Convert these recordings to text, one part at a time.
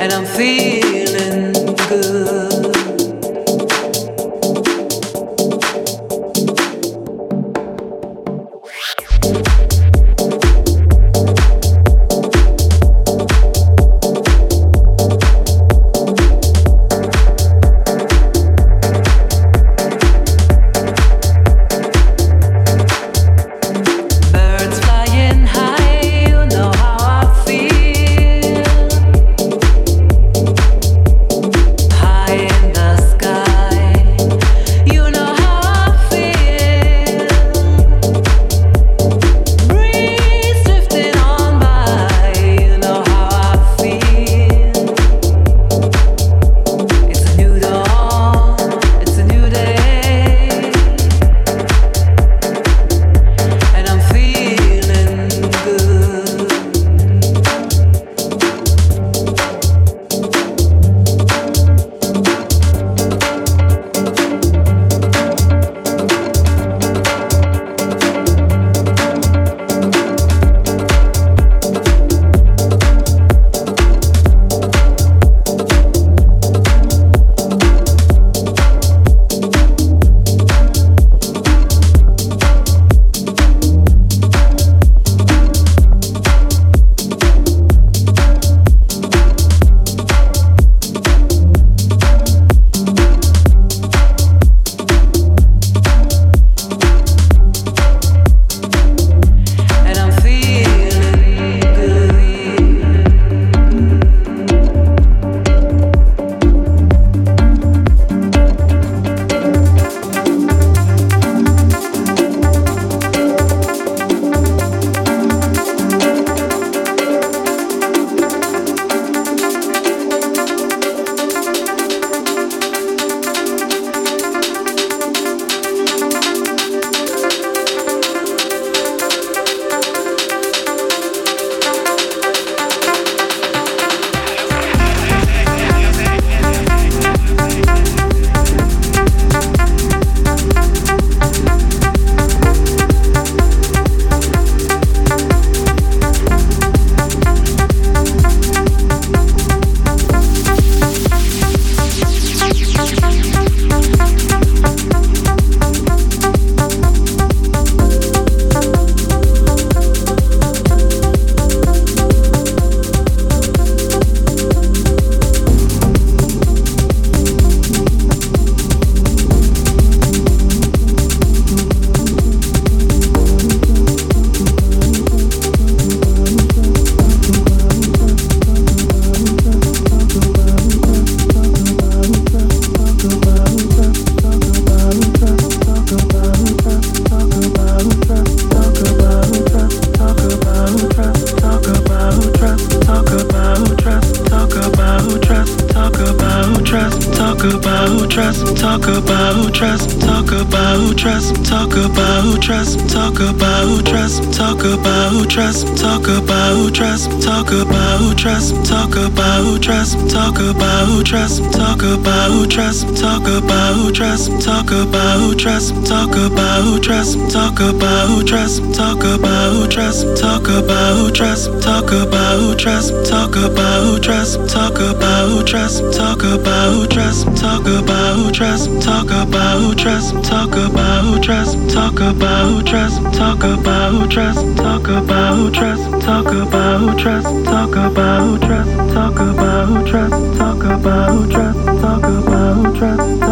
and I'm feeling. Trust, talk about trust, talk about trust, talk about trust, talk about trust, talk about trust, talk about trust, talk about trust, talk about trust, talk about trust, talk about trust, talk about trust, talk about trust, talk about trust, talk about trust, talk about trust,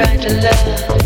right to love.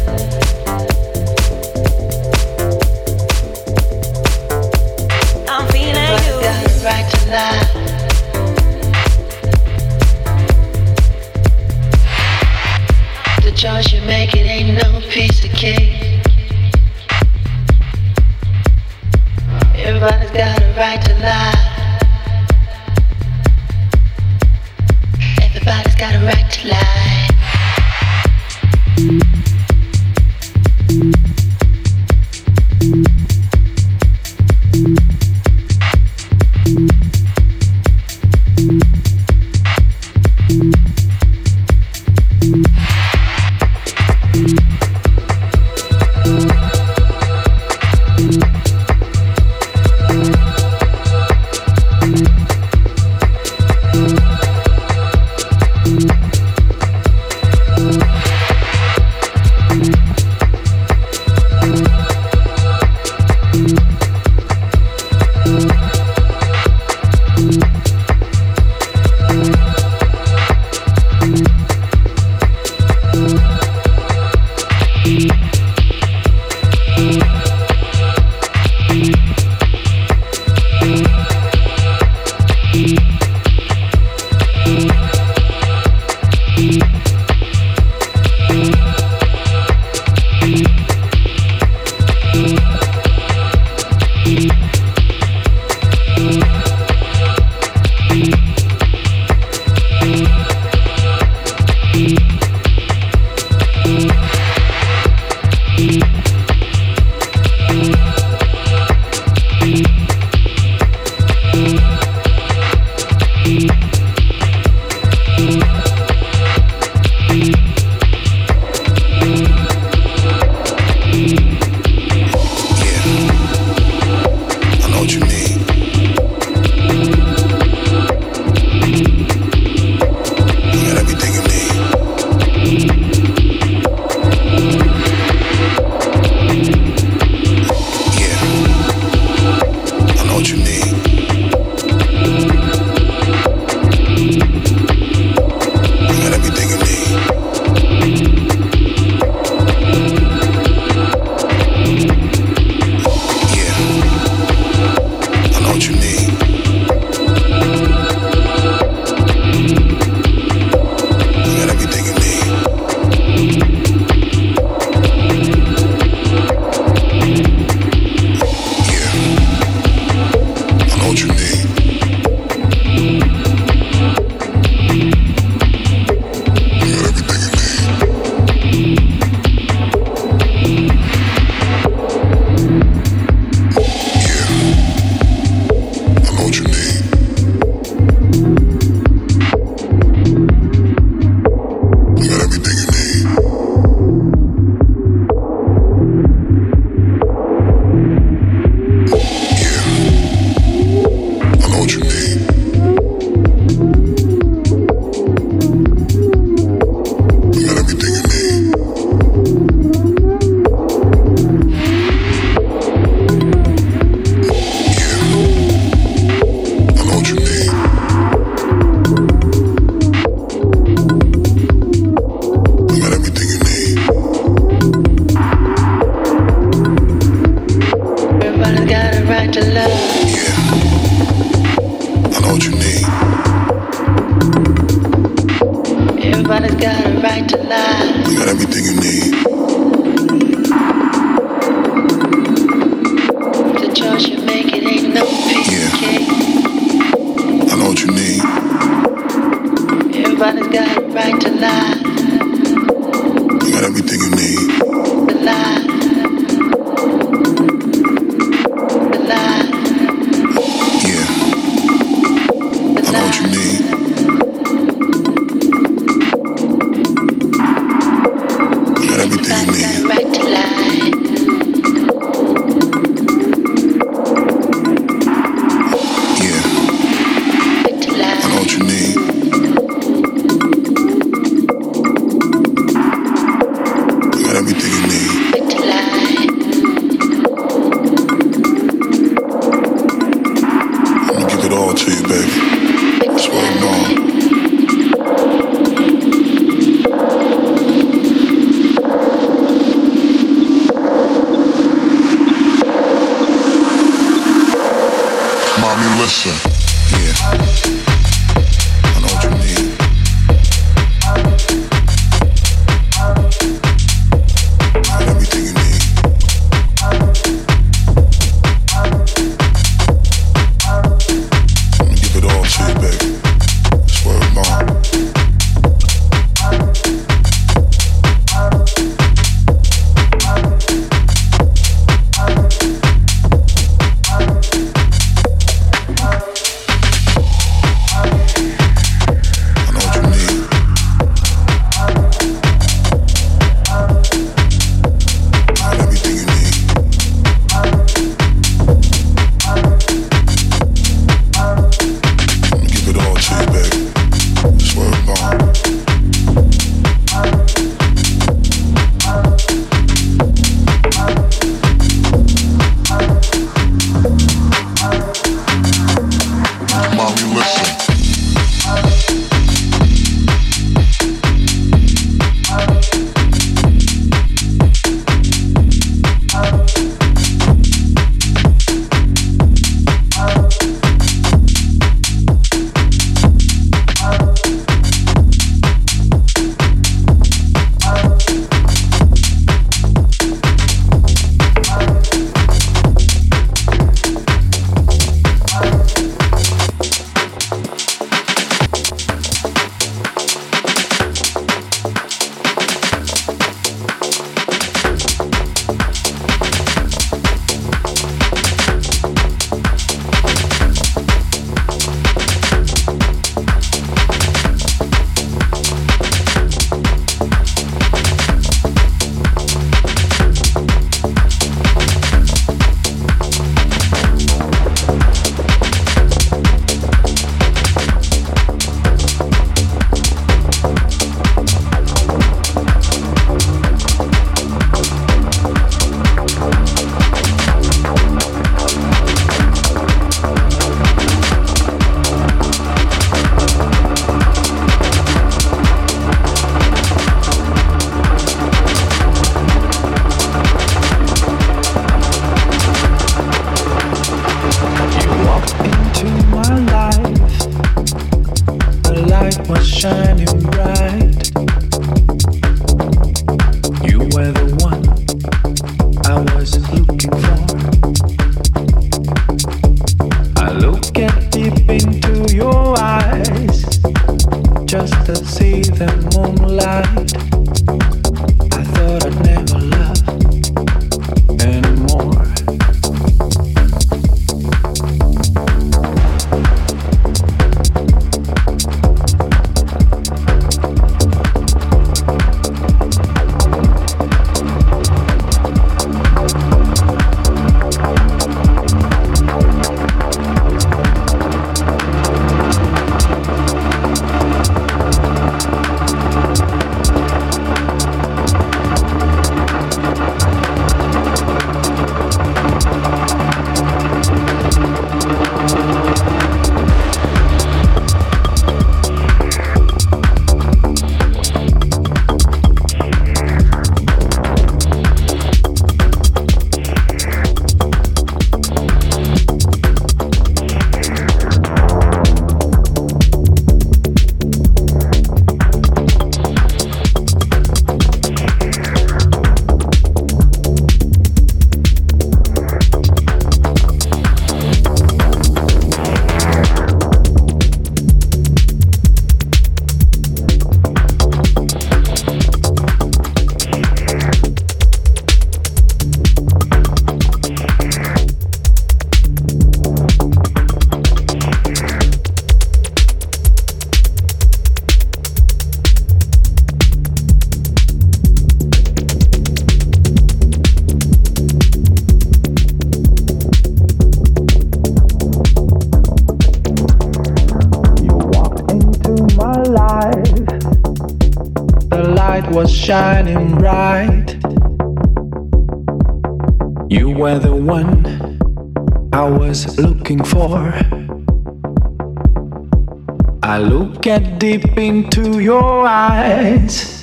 I look at deep into your eyes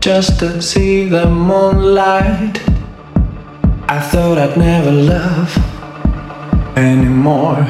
just to see the moonlight. I thought I'd never love anymore.